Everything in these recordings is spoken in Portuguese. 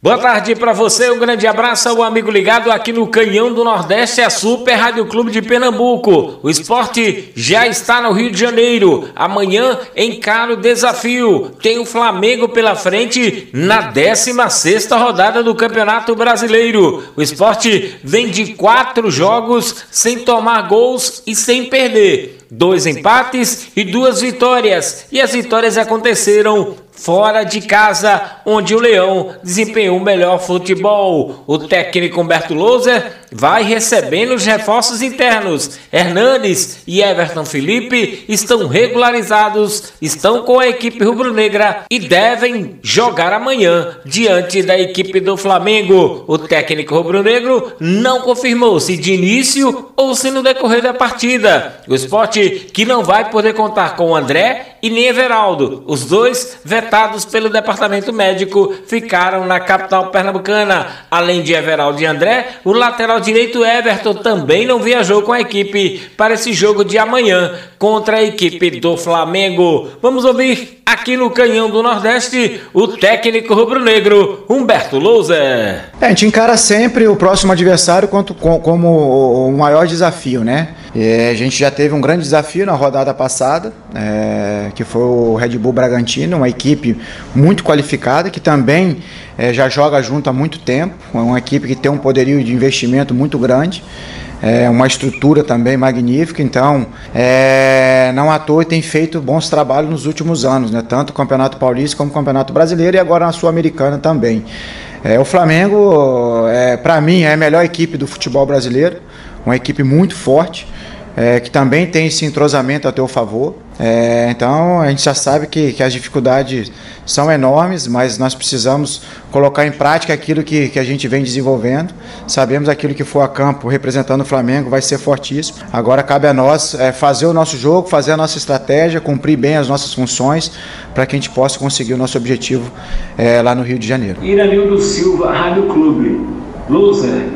Boa tarde para você, um grande abraço ao amigo ligado aqui no Canhão do Nordeste, a Super Rádio Clube de Pernambuco. O esporte já está no Rio de Janeiro. Amanhã encara o desafio. Tem o Flamengo pela frente na 16 rodada do Campeonato Brasileiro. O esporte vem de quatro jogos sem tomar gols e sem perder. Dois empates e duas vitórias. E as vitórias aconteceram fora de casa, onde o Leão desempenhou o melhor futebol. O técnico Humberto Louser vai recebendo os reforços internos. Hernandes e Everton Felipe estão regularizados, estão com a equipe rubro-negra e devem jogar amanhã diante da equipe do Flamengo. O técnico rubro-negro não confirmou se de início ou se no decorrer da partida. O esporte que não vai poder contar com André e nem Everaldo. Os dois vetados pelo departamento médico ficaram na capital pernambucana. Além de Everaldo e André, o lateral direito Everton também não viajou com a equipe para esse jogo de amanhã contra a equipe do Flamengo. Vamos ouvir aqui no Canhão do Nordeste o técnico rubro-negro Humberto Louser. É, a gente encara sempre o próximo adversário como o maior desafio, né? E a gente já teve um grande desafio na rodada passada, é, que foi o Red Bull Bragantino, uma equipe muito qualificada que também é, já joga junto há muito tempo, é uma equipe que tem um poderio de investimento muito grande é uma estrutura também magnífica, então é, não à toa tem feito bons trabalhos nos últimos anos, né? tanto o Campeonato Paulista como o Campeonato Brasileiro e agora na Sul-Americana também. É, o Flamengo, é, para mim, é a melhor equipe do futebol brasileiro, uma equipe muito forte é, que também tem esse entrosamento a teu favor. É, então a gente já sabe que, que as dificuldades são enormes, mas nós precisamos colocar em prática aquilo que, que a gente vem desenvolvendo. Sabemos aquilo que for a campo representando o Flamengo vai ser fortíssimo. Agora cabe a nós é, fazer o nosso jogo, fazer a nossa estratégia, cumprir bem as nossas funções para que a gente possa conseguir o nosso objetivo é, lá no Rio de Janeiro. Iranildo Silva, Rádio Clube. Loser,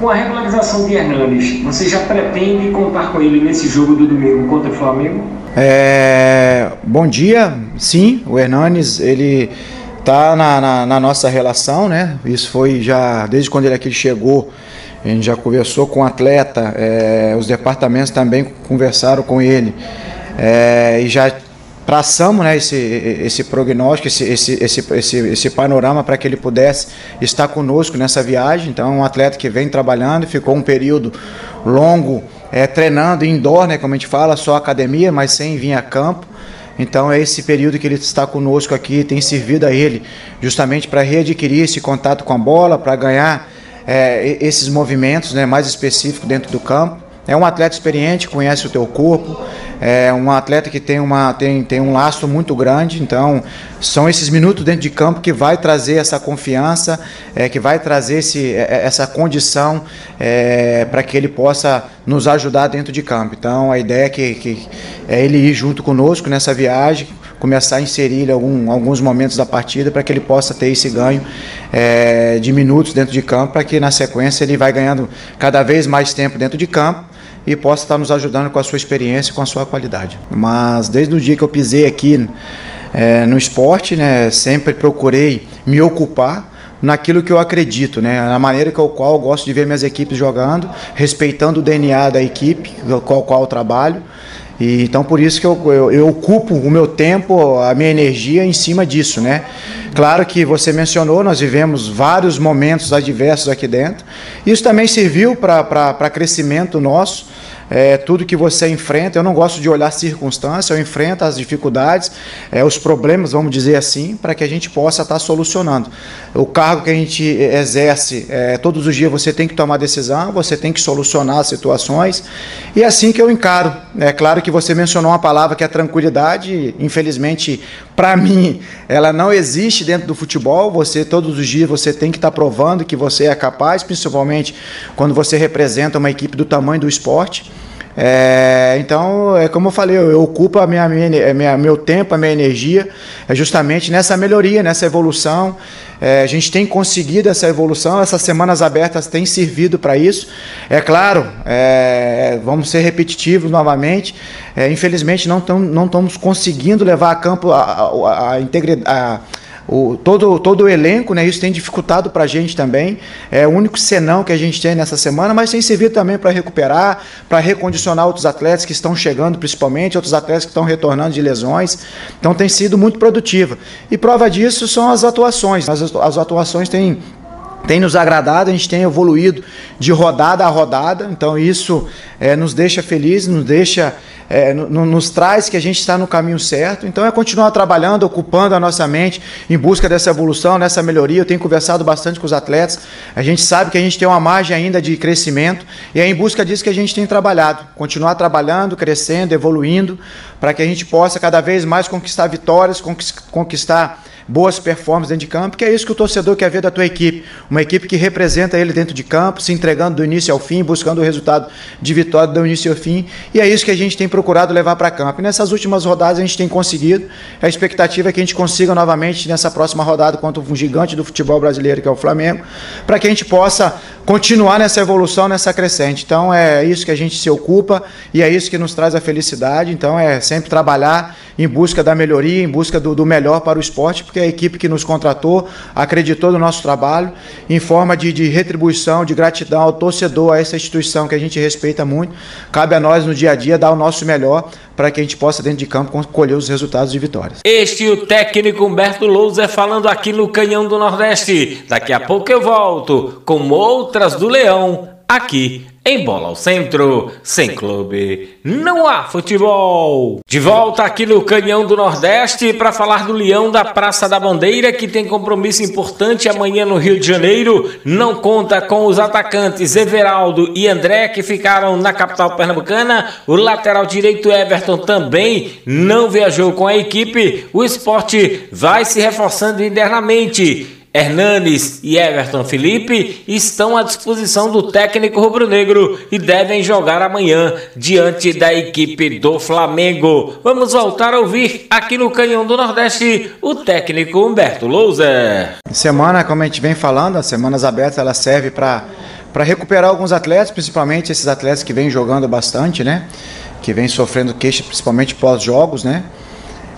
com a regularização de Hernandes, você já pretende contar com ele nesse jogo do domingo contra o Flamengo? É, bom dia, sim, o Hernandes, ele tá na, na, na, nossa relação, né? Isso foi já desde quando ele aqui chegou, a gente já conversou com o atleta, é, os departamentos também conversaram com ele é, e já traçamos né, esse, esse prognóstico, esse, esse, esse, esse, esse panorama para que ele pudesse estar conosco nessa viagem. Então, é um atleta que vem trabalhando, ficou um período longo é, treinando indoor, né, como a gente fala, só academia, mas sem vir a campo. Então é esse período que ele está conosco aqui, tem servido a ele justamente para readquirir esse contato com a bola, para ganhar é, esses movimentos né, mais específicos dentro do campo. É um atleta experiente, conhece o teu corpo, é um atleta que tem, uma, tem, tem um laço muito grande, então são esses minutos dentro de campo que vai trazer essa confiança, é, que vai trazer esse, é, é, essa condição é, para que ele possa nos ajudar dentro de campo. Então a ideia é que, que é ele ir junto conosco nessa viagem, começar a inserir algum, alguns momentos da partida para que ele possa ter esse ganho é, de minutos dentro de campo, para que na sequência ele vai ganhando cada vez mais tempo dentro de campo e possa estar nos ajudando com a sua experiência com a sua qualidade. Mas desde o dia que eu pisei aqui é, no esporte, né, sempre procurei me ocupar naquilo que eu acredito, né? Na maneira com a qual eu gosto de ver minhas equipes jogando, respeitando o DNA da equipe com a qual eu trabalho. E, então por isso que eu, eu, eu, ocupo o meu tempo, a minha energia em cima disso, né? Claro que você mencionou, nós vivemos vários momentos adversos aqui dentro. Isso também serviu para crescimento nosso é, tudo que você enfrenta. Eu não gosto de olhar circunstância, eu enfrento as dificuldades, é, os problemas, vamos dizer assim, para que a gente possa estar tá solucionando. O cargo que a gente exerce, é, todos os dias você tem que tomar decisão, você tem que solucionar as situações, e é assim que eu encaro. É claro que você mencionou uma palavra que é tranquilidade, infelizmente, para mim, ela não existe dentro do futebol. Você, todos os dias, você tem que estar tá provando que você é capaz, principalmente quando você representa uma equipe do tamanho do esporte. É, então, é como eu falei, eu, eu ocupo a minha, minha, minha, meu tempo, a minha energia, é justamente nessa melhoria, nessa evolução. É, a gente tem conseguido essa evolução, essas semanas abertas têm servido para isso. É claro, é, vamos ser repetitivos novamente. É, infelizmente, não, não estamos conseguindo levar a campo a, a, a integridade o, todo, todo o elenco, né? Isso tem dificultado para a gente também. É o único senão que a gente tem nessa semana, mas tem servido também para recuperar, para recondicionar outros atletas que estão chegando, principalmente, outros atletas que estão retornando de lesões. Então tem sido muito produtiva. E prova disso são as atuações. As, as atuações têm tem nos agradado, a gente tem evoluído de rodada a rodada, então isso é, nos deixa felizes, nos deixa, é, no, nos traz que a gente está no caminho certo. Então é continuar trabalhando, ocupando a nossa mente em busca dessa evolução, nessa melhoria. Eu tenho conversado bastante com os atletas, a gente sabe que a gente tem uma margem ainda de crescimento e é em busca disso que a gente tem trabalhado. Continuar trabalhando, crescendo, evoluindo, para que a gente possa cada vez mais conquistar vitórias, conquistar boas performances dentro de campo, que é isso que o torcedor quer ver da tua equipe. Uma equipe que representa ele dentro de campo, se entregando do início ao fim, buscando o resultado de vitória do início ao fim. E é isso que a gente tem procurado levar para campo. E nessas últimas rodadas a gente tem conseguido. A expectativa é que a gente consiga novamente nessa próxima rodada contra um gigante do futebol brasileiro, que é o Flamengo, para que a gente possa continuar nessa evolução, nessa crescente. Então é isso que a gente se ocupa e é isso que nos traz a felicidade. Então é sempre trabalhar em busca da melhoria, em busca do, do melhor para o esporte, porque a equipe que nos contratou acreditou no nosso trabalho, em forma de, de retribuição, de gratidão ao torcedor, a essa instituição que a gente respeita muito. Cabe a nós no dia a dia dar o nosso melhor para que a gente possa, dentro de campo, colher os resultados de vitórias. Este é o técnico Humberto Louser falando aqui no Canhão do Nordeste. Daqui a pouco eu volto com outras do Leão aqui em Bola ao Centro, sem clube, não há futebol. De volta aqui no Canhão do Nordeste para falar do Leão da Praça da Bandeira, que tem compromisso importante amanhã no Rio de Janeiro. Não conta com os atacantes Everaldo e André, que ficaram na capital pernambucana. O lateral direito Everton também não viajou com a equipe. O esporte vai se reforçando internamente. Hernanes e Everton Felipe estão à disposição do técnico rubro-negro e devem jogar amanhã diante da equipe do Flamengo. Vamos voltar a ouvir aqui no Canhão do Nordeste o técnico Humberto Louser. Semana, como a gente vem falando, as semanas abertas ela serve para para recuperar alguns atletas, principalmente esses atletas que vêm jogando bastante, né? Que vêm sofrendo queixa, principalmente pós-jogos, né?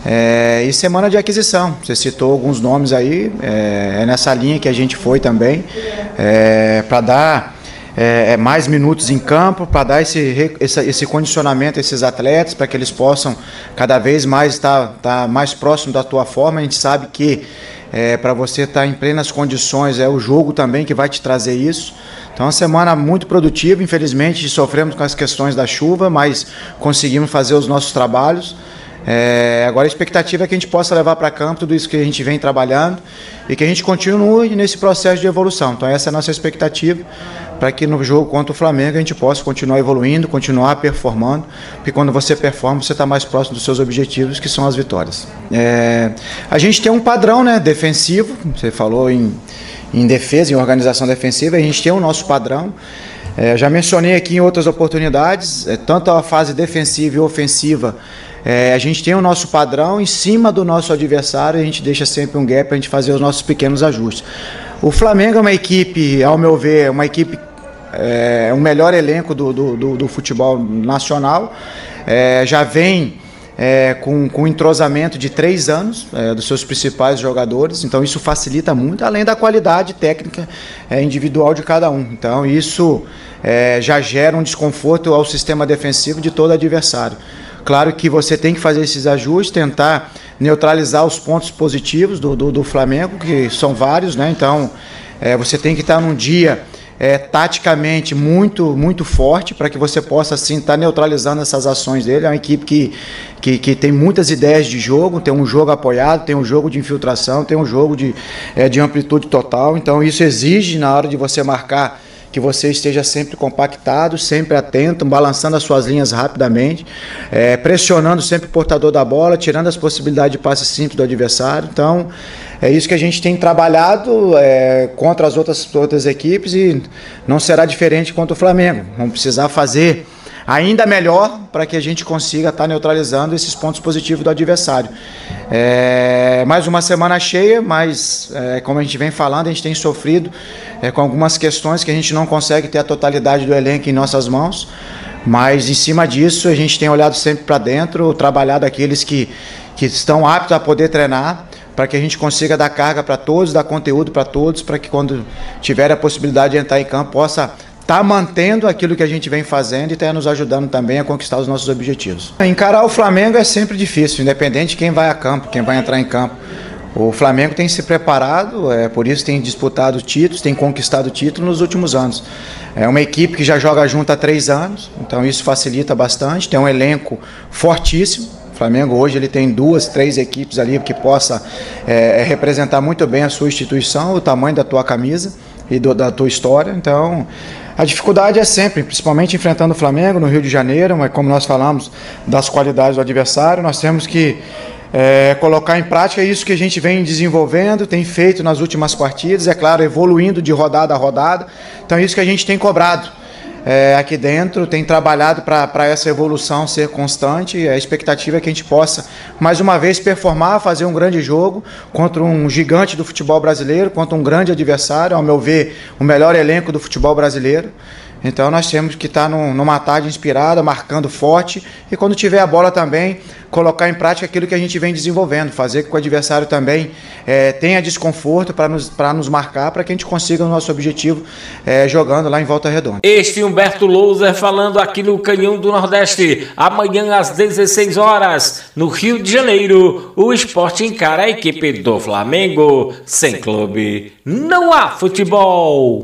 É, e semana de aquisição, você citou alguns nomes aí, é, é nessa linha que a gente foi também, é, para dar é, é, mais minutos em campo, para dar esse, esse, condicionamento a esses atletas, para que eles possam cada vez mais estar tá, tá mais próximo da tua forma. A gente sabe que é, para você estar tá em plenas condições é o jogo também que vai te trazer isso. Então, uma semana muito produtiva. Infelizmente, sofremos com as questões da chuva, mas conseguimos fazer os nossos trabalhos. É, agora a expectativa é que a gente possa levar para campo tudo isso que a gente vem trabalhando e que a gente continue nesse processo de evolução. Então essa é a nossa expectativa para que no jogo contra o Flamengo a gente possa continuar evoluindo, continuar performando, porque quando você performa você está mais próximo dos seus objetivos, que são as vitórias. É, a gente tem um padrão né, defensivo, você falou em, em defesa, em organização defensiva, a gente tem o nosso padrão. É, já mencionei aqui em outras oportunidades, é, tanto a fase defensiva e ofensiva é, a gente tem o nosso padrão em cima do nosso adversário, a gente deixa sempre um gap para a gente fazer os nossos pequenos ajustes. O Flamengo é uma equipe, ao meu ver, uma equipe é o melhor elenco do, do, do, do futebol nacional. É, já vem é, com, com entrosamento de três anos é, dos seus principais jogadores, então isso facilita muito, além da qualidade técnica é, individual de cada um. Então isso é, já gera um desconforto ao sistema defensivo de todo adversário. Claro que você tem que fazer esses ajustes, tentar neutralizar os pontos positivos do, do, do Flamengo, que são vários, né? Então, é, você tem que estar num dia é, taticamente muito muito forte para que você possa assim estar neutralizando essas ações dele. É uma equipe que, que, que, tem muitas ideias de jogo, tem um jogo apoiado, tem um jogo de infiltração, tem um jogo de, é, de amplitude total. Então isso exige na hora de você marcar que você esteja sempre compactado, sempre atento, balançando as suas linhas rapidamente, é, pressionando sempre o portador da bola, tirando as possibilidades de passe simples do adversário. Então, é isso que a gente tem trabalhado é, contra as outras, outras equipes e não será diferente contra o Flamengo. Vamos precisar fazer ainda melhor para que a gente consiga estar tá neutralizando esses pontos positivos do adversário. É, mais uma semana cheia, mas é, como a gente vem falando, a gente tem sofrido é, com algumas questões que a gente não consegue ter a totalidade do elenco em nossas mãos. Mas em cima disso, a gente tem olhado sempre para dentro, trabalhado aqueles que, que estão aptos a poder treinar, para que a gente consiga dar carga para todos, dar conteúdo para todos, para que quando tiver a possibilidade de entrar em campo possa está mantendo aquilo que a gente vem fazendo e está nos ajudando também a conquistar os nossos objetivos. Encarar o Flamengo é sempre difícil, independente de quem vai a campo, quem vai entrar em campo. O Flamengo tem se preparado, é por isso tem disputado títulos, tem conquistado títulos nos últimos anos. É uma equipe que já joga junto há três anos, então isso facilita bastante. Tem um elenco fortíssimo. O Flamengo hoje ele tem duas, três equipes ali que possa é, representar muito bem a sua instituição, o tamanho da tua camisa e do, da tua história. Então a dificuldade é sempre, principalmente enfrentando o Flamengo no Rio de Janeiro, mas como nós falamos das qualidades do adversário, nós temos que é, colocar em prática isso que a gente vem desenvolvendo, tem feito nas últimas partidas, é claro, evoluindo de rodada a rodada. Então, é isso que a gente tem cobrado é, aqui dentro, tem trabalhado para essa evolução ser constante. A expectativa é que a gente possa, mais uma vez, performar, fazer um grande jogo contra um gigante do futebol brasileiro, contra um grande adversário, ao meu ver, o melhor elenco do futebol brasileiro. Então nós temos que estar num, numa tarde inspirada, marcando forte e quando tiver a bola também colocar em prática aquilo que a gente vem desenvolvendo, fazer com que o adversário também é, tenha desconforto para nos, nos marcar, para que a gente consiga o nosso objetivo é, jogando lá em Volta Redonda. Este Humberto Louser falando aqui no Canhão do Nordeste, amanhã às 16 horas, no Rio de Janeiro, o esporte encara a equipe do Flamengo. Sem clube, não há futebol.